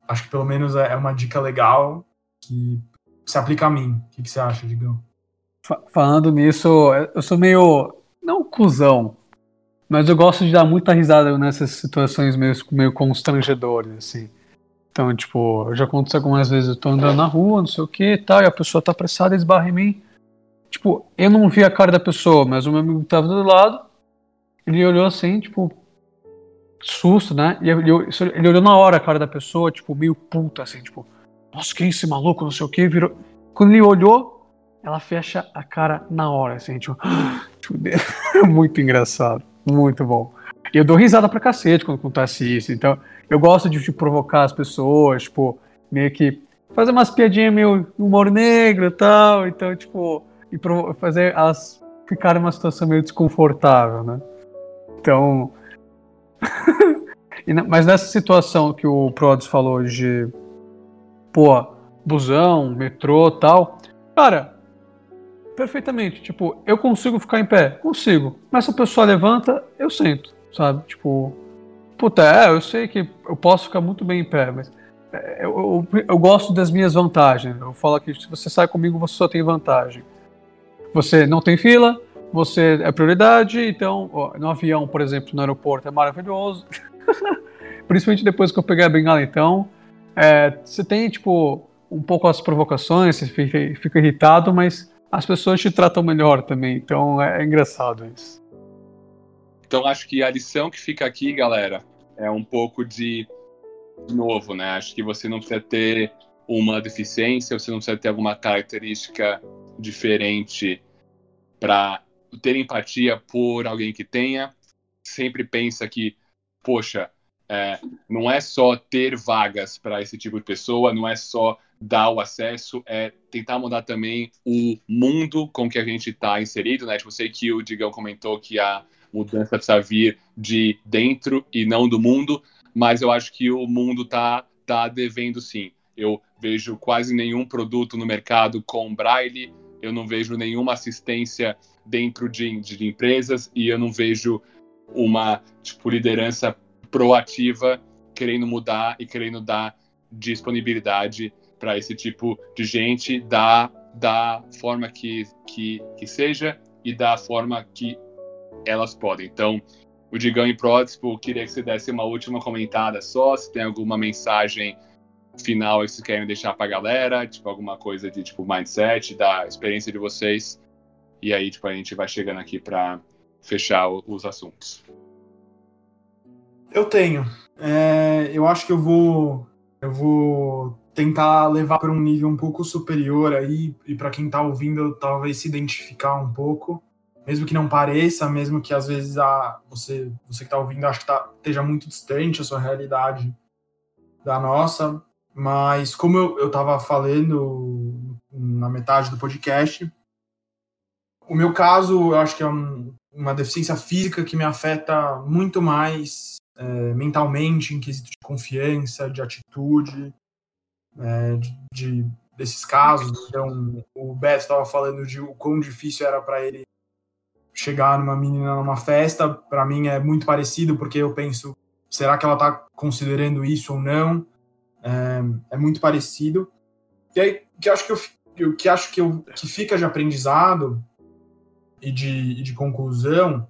acho que pelo menos é, uma dica legal que se aplica a mim. O que, que você acha, Digão? Falando nisso, eu sou meio. não cuzão, mas eu gosto de dar muita risada nessas situações meio, meio constrangedoras, assim. Então, tipo, já aconteceu algumas vezes, eu tô andando na rua, não sei o que e tal, e a pessoa tá apressada e esbarra em mim. Tipo, eu não vi a cara da pessoa, mas o meu amigo tava do lado, ele olhou assim, tipo, susto, né? E ele, ele, olhou na hora a cara da pessoa, tipo, meio puta, assim, tipo, nossa, quem é esse maluco, não sei o que, virou. Quando ele olhou, ela fecha a cara na hora, assim, tipo, *gasps* *laughs* muito engraçado, muito bom. Eu dou risada pra cacete quando acontece isso, então eu gosto de, de provocar as pessoas, tipo, meio que fazer umas piadinhas meio humor negro e tal, então, tipo, e fazer elas ficarem numa situação meio desconfortável, né? Então, *laughs* mas nessa situação que o Prods falou de, pô, busão, metrô tal, cara, perfeitamente. Tipo, eu consigo ficar em pé? Consigo. Mas se a pessoa levanta, eu sento, sabe? Tipo, puta, é, eu sei que eu posso ficar muito bem em pé, mas é, eu, eu, eu gosto das minhas vantagens. Eu falo que se você sai comigo, você só tem vantagem. Você não tem fila, você é prioridade, então, ó, no avião, por exemplo, no aeroporto é maravilhoso. *laughs* Principalmente depois que eu peguei a bengala, então, é, você tem, tipo, um pouco as provocações, você fica, fica, irritado, mas as pessoas te tratam melhor também, então é, é engraçado isso. Então, acho que a lição que fica aqui, galera, é um pouco de, de novo, né? Acho que você não precisa ter uma deficiência, você não precisa ter alguma característica diferente para ter empatia por alguém que tenha. Sempre pensa que, poxa, é, não é só ter vagas para esse tipo de pessoa, não é só dar o acesso, é tentar mudar também o mundo com que a gente está inserido, né? Tipo, sei que o Digão comentou que a mudança precisa vir de dentro e não do mundo, mas eu acho que o mundo tá, tá devendo sim. Eu vejo quase nenhum produto no mercado com braille, eu não vejo nenhuma assistência dentro de, de empresas e eu não vejo uma tipo, liderança proativa querendo mudar e querendo dar disponibilidade para esse tipo de gente da, da forma que, que, que seja e da forma que elas podem. Então, o Digão e Prodspo, queria que você desse uma última comentada só, se tem alguma mensagem final que vocês querem deixar para a galera, tipo alguma coisa de tipo mindset, da experiência de vocês. E aí, tipo, a gente vai chegando aqui para fechar os assuntos. Eu tenho. É, eu acho que eu vou, eu vou tentar levar para um nível um pouco superior aí e para quem está ouvindo talvez se identificar um pouco, mesmo que não pareça, mesmo que às vezes a você você que está ouvindo acho que tá, esteja muito distante a sua realidade da nossa, mas como eu estava falando na metade do podcast, o meu caso, eu acho que é um, uma deficiência física que me afeta muito mais é, mentalmente, em quesito de confiança, de atitude, é, de, de, desses casos. Então, o Beto estava falando de o quão difícil era para ele chegar numa menina numa festa. Para mim é muito parecido, porque eu penso, será que ela está considerando isso ou não? É, é, muito parecido. E aí, que acho que eu, que acho que, eu, que fica de aprendizado e de, e de conclusão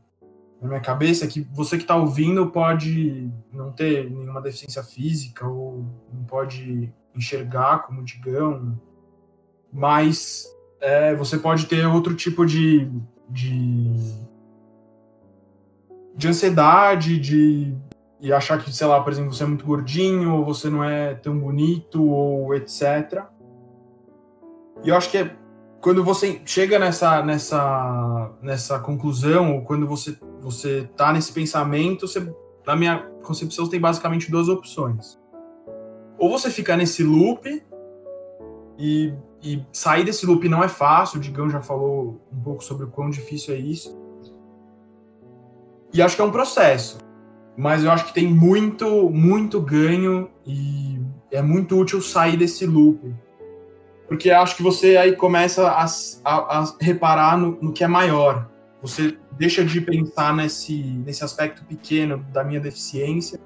na minha cabeça é que você que está ouvindo pode não ter nenhuma deficiência física ou não pode enxergar como digão, mas é, você pode ter outro tipo de, de, de ansiedade, de e achar que, sei lá, por exemplo, você é muito gordinho, ou você não é tão bonito, ou etc. E eu acho que é quando você chega nessa, nessa, nessa conclusão, ou quando você, você tá nesse pensamento, você, na minha concepção, você tem basicamente duas opções. Ou você fica nesse loop, e, e sair desse loop não é fácil, o Digão já falou um pouco sobre o quão difícil é isso. E acho que é um processo. Mas eu acho que tem muito, muito ganho e é muito útil sair desse loop porque acho que você aí começa a, a, a reparar no, no, que é maior. Você deixa de pensar nesse, nesse aspecto pequeno da minha deficiência,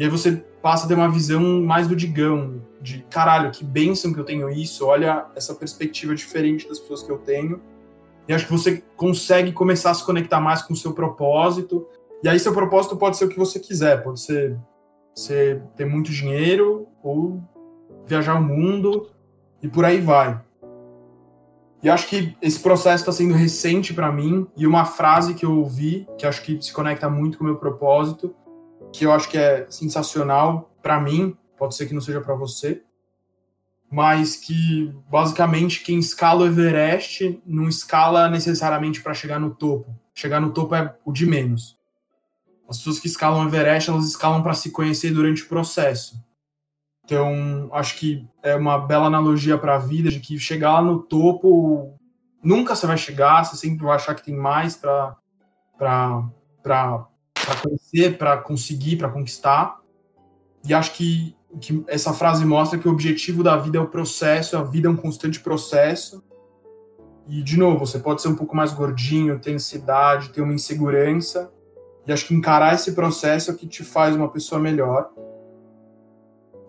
e aí você passa a ter uma visão mais do digão, de caralho, que bênção que eu tenho isso, olha essa perspectiva diferente das pessoas que eu tenho. E acho que você consegue começar a se conectar mais com o seu propósito. E aí seu propósito pode ser o que você quiser, pode ser, ser ter muito dinheiro ou viajar o mundo e por aí vai. E acho que esse processo está sendo recente para mim e uma frase que eu ouvi, que acho que se conecta muito com o meu propósito, que eu acho que é sensacional para mim, pode ser que não seja para você, mas que basicamente quem escala o Everest não escala necessariamente para chegar no topo. Chegar no topo é o de menos. As pessoas que escalam o Everest, elas escalam para se conhecer durante o processo. Então, acho que é uma bela analogia para a vida de que chegar lá no topo nunca você vai chegar, você sempre vai achar que tem mais para para conhecer, para conseguir, para conquistar. E acho que, que essa frase mostra que o objetivo da vida é o processo, a vida é um constante processo. E, de novo, você pode ser um pouco mais gordinho, ter ansiedade, ter uma insegurança. E acho que encarar esse processo é o que te faz uma pessoa melhor.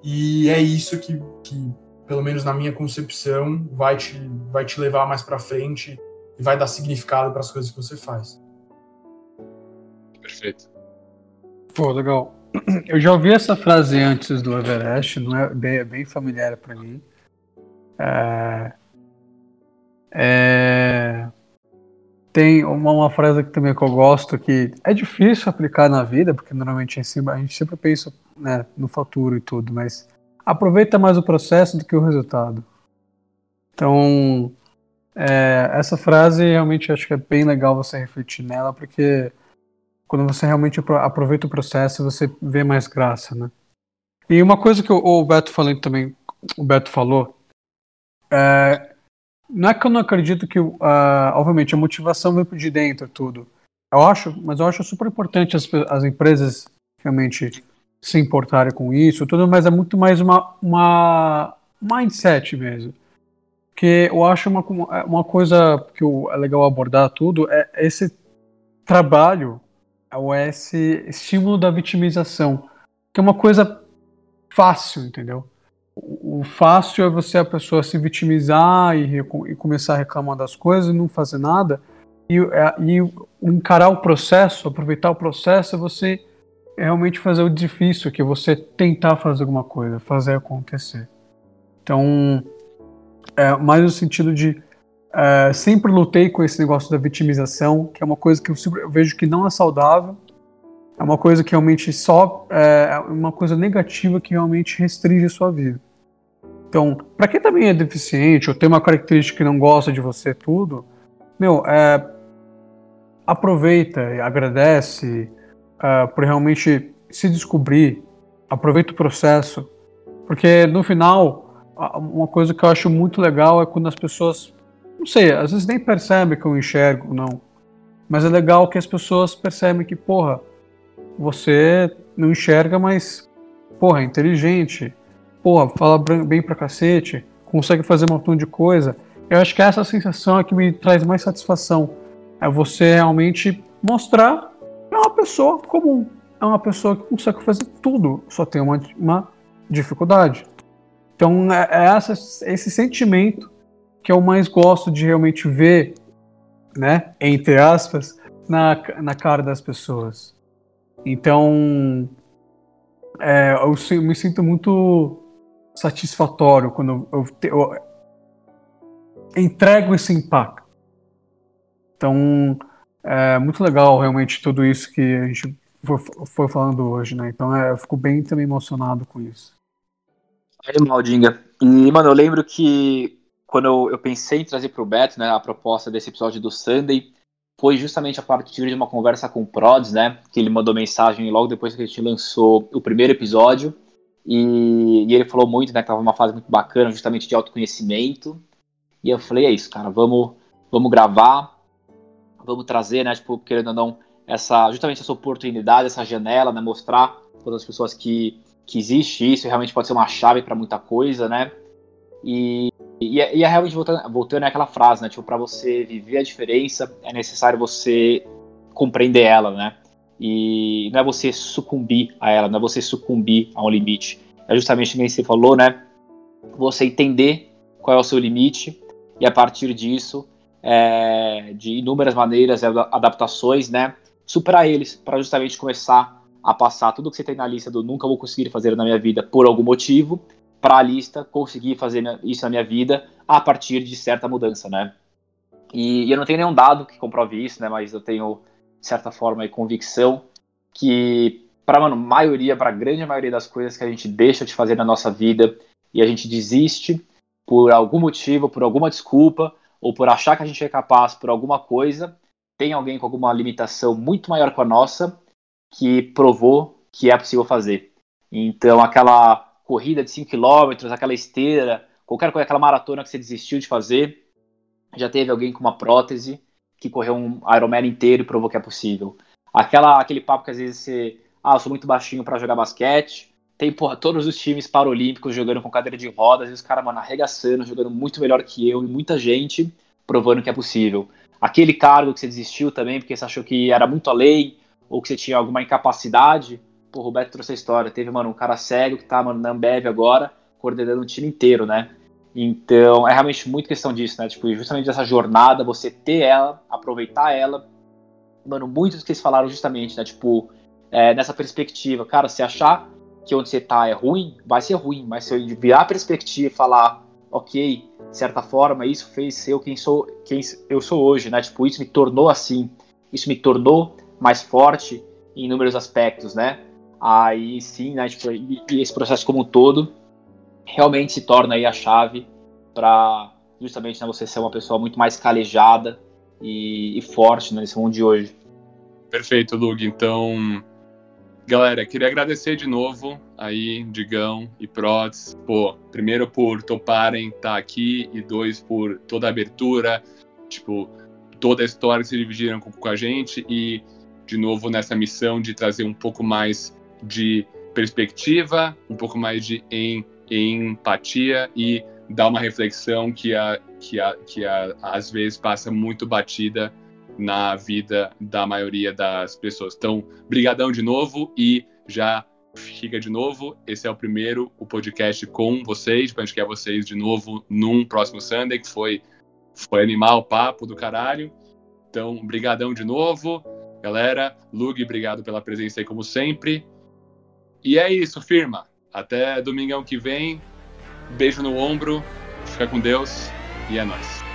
E é isso que, que pelo menos na minha concepção, vai te, vai te levar mais para frente e vai dar significado para as coisas que você faz. Perfeito. Pô, legal. Eu já ouvi essa frase antes do Everest, não é bem, é bem familiar para mim. É, é, tem uma, uma, frase que também que eu gosto que é difícil aplicar na vida, porque normalmente a gente, a gente sempre pensa né, no futuro e tudo, mas aproveita mais o processo do que o resultado. Então, é, essa frase realmente acho que é bem legal você refletir nela, porque quando você realmente aproveita o processo, você vê mais graça, né? E uma coisa que o, Beto falou também, o Beto falou, é, não é que eu não acredito que, uh, obviamente, a motivação vem de dentro, tudo. Eu acho, mas eu acho super importante as, as empresas realmente se importarem com isso, tudo, mas é muito mais uma, uma mindset mesmo. Que eu acho uma, uma coisa que é legal abordar tudo é esse trabalho, é esse estímulo da vitimização, que é uma coisa fácil, entendeu? O fácil é você a pessoa se vitimizar e, e começar a reclamar das coisas e não fazer nada. E, é, e encarar o processo, aproveitar o processo, é você realmente fazer o difícil, que é você tentar fazer alguma coisa, fazer acontecer. Então, é mais no sentido de é, sempre lutei com esse negócio da vitimização, que é uma coisa que eu, eu vejo que não é saudável, é uma coisa que realmente só é, é uma coisa negativa que realmente restringe a sua vida. Então, para quem também é deficiente ou tem uma característica que não gosta de você tudo, meu, é, aproveita, agradece, uh, por realmente se descobrir, aproveita o processo, porque no final, uma coisa que eu acho muito legal é quando as pessoas, não sei, às vezes nem percebem que eu enxergo, não, Mas é legal que as pessoas percebem que, porra, você não enxerga, mas, porra, é inteligente, porra, fala bem pra cacete, consegue fazer um montão de coisa. Eu acho que essa sensação é que me traz mais satisfação. É você realmente mostrar que é uma pessoa comum, é uma pessoa que consegue fazer tudo, só tem uma, uma dificuldade. Então é, é essa, esse sentimento que eu mais gosto de realmente ver, né, entre aspas, na, na cara das pessoas. Então é, eu, eu, me sinto muito satisfatório quando eu, eu, eu entrego esse impacto. Então é muito legal realmente tudo isso que a gente foi, foi falando hoje, né? Então é, eu fico bem também emocionado com isso. Animal, Dinga. E, mano, eu lembro que quando eu, pensei em trazer pro Beto, né, a proposta desse episódio do Sunday, foi justamente a partir de uma conversa com o Prods, né, que ele mandou mensagem logo depois que a gente lançou o primeiro episódio, e, e ele falou muito, né, que tava uma fase muito bacana, justamente de autoconhecimento, e eu falei, é isso, cara, vamos, vamos gravar, vamos trazer, né, tipo, querendo ou não, essa, justamente essa oportunidade, essa janela, né, mostrar para as pessoas que que existe isso, realmente pode ser uma chave para muita coisa, né? E, e, é, e é realmente voltando, voltando àquela frase, né? Tipo, para você viver a diferença, é necessário você compreender ela, né? E não é você sucumbir a ela, não é você sucumbir a um limite. É justamente o que você falou, né? Você entender qual é o seu limite e a partir disso, é, de inúmeras maneiras, adaptações, né? Superar eles para justamente começar a passar tudo que você tem na lista do nunca vou conseguir fazer na minha vida por algum motivo, para a lista conseguir fazer isso na minha vida a partir de certa mudança, né? E, e eu não tenho nenhum dado que comprove isso, né? Mas eu tenho, de certa forma, convicção que, para a maioria, para a grande maioria das coisas que a gente deixa de fazer na nossa vida e a gente desiste por algum motivo, por alguma desculpa, ou por achar que a gente é capaz por alguma coisa, tem alguém com alguma limitação muito maior que a nossa que provou que é possível fazer. Então, aquela corrida de 5 km, aquela esteira, qualquer coisa, aquela maratona que você desistiu de fazer, já teve alguém com uma prótese que correu um Ironman inteiro e provou que é possível. Aquela, aquele papo que às vezes você, ah, eu sou muito baixinho para jogar basquete, tem, porra, todos os times paralímpicos jogando com cadeira de rodas, e os caras, mano, arregaçando, jogando muito melhor que eu, e muita gente provando que é possível. Aquele cargo que você desistiu também, porque você achou que era muito além, ou que você tinha alguma incapacidade, pô, o Roberto trouxe a história. Teve, mano, um cara cego que tá, mano, na Ambev agora, coordenando um time inteiro, né? Então, é realmente muito questão disso, né? Tipo, justamente essa jornada, você ter ela, aproveitar ela. Mano, muitos que eles falaram justamente, né? Tipo, é, nessa perspectiva, cara, se achar que onde você tá é ruim, vai ser ruim, mas se eu virar a perspectiva e falar, ok, de certa forma, isso fez eu quem sou, quem eu sou hoje, né? Tipo, isso me tornou assim, isso me tornou mais forte em inúmeros aspectos, né? Aí sim, né, tipo, e, e esse processo como um todo realmente se torna aí a chave para justamente né, você ser uma pessoa muito mais calejada e, e forte né, nesse mundo de hoje. Perfeito, Lug. Então, galera, queria agradecer de novo aí, Digão e Prods, pô, primeiro por toparem estar tá aqui e dois por toda a abertura, tipo, toda a história que se dividiram com, com a gente e de novo nessa missão de trazer um pouco mais de perspectiva, um pouco mais de em, empatia e dar uma reflexão que, a, que, a, que a, às vezes passa muito batida na vida da maioria das pessoas. Então, brigadão de novo e já fica de novo. Esse é o primeiro o podcast com vocês. A gente quer vocês de novo num próximo Sunday, que foi, foi animal, papo do caralho. Então, brigadão de novo. Galera, Lug, obrigado pela presença aí como sempre. E é isso, firma. Até domingão que vem. Beijo no ombro. Fica com Deus e é nóis.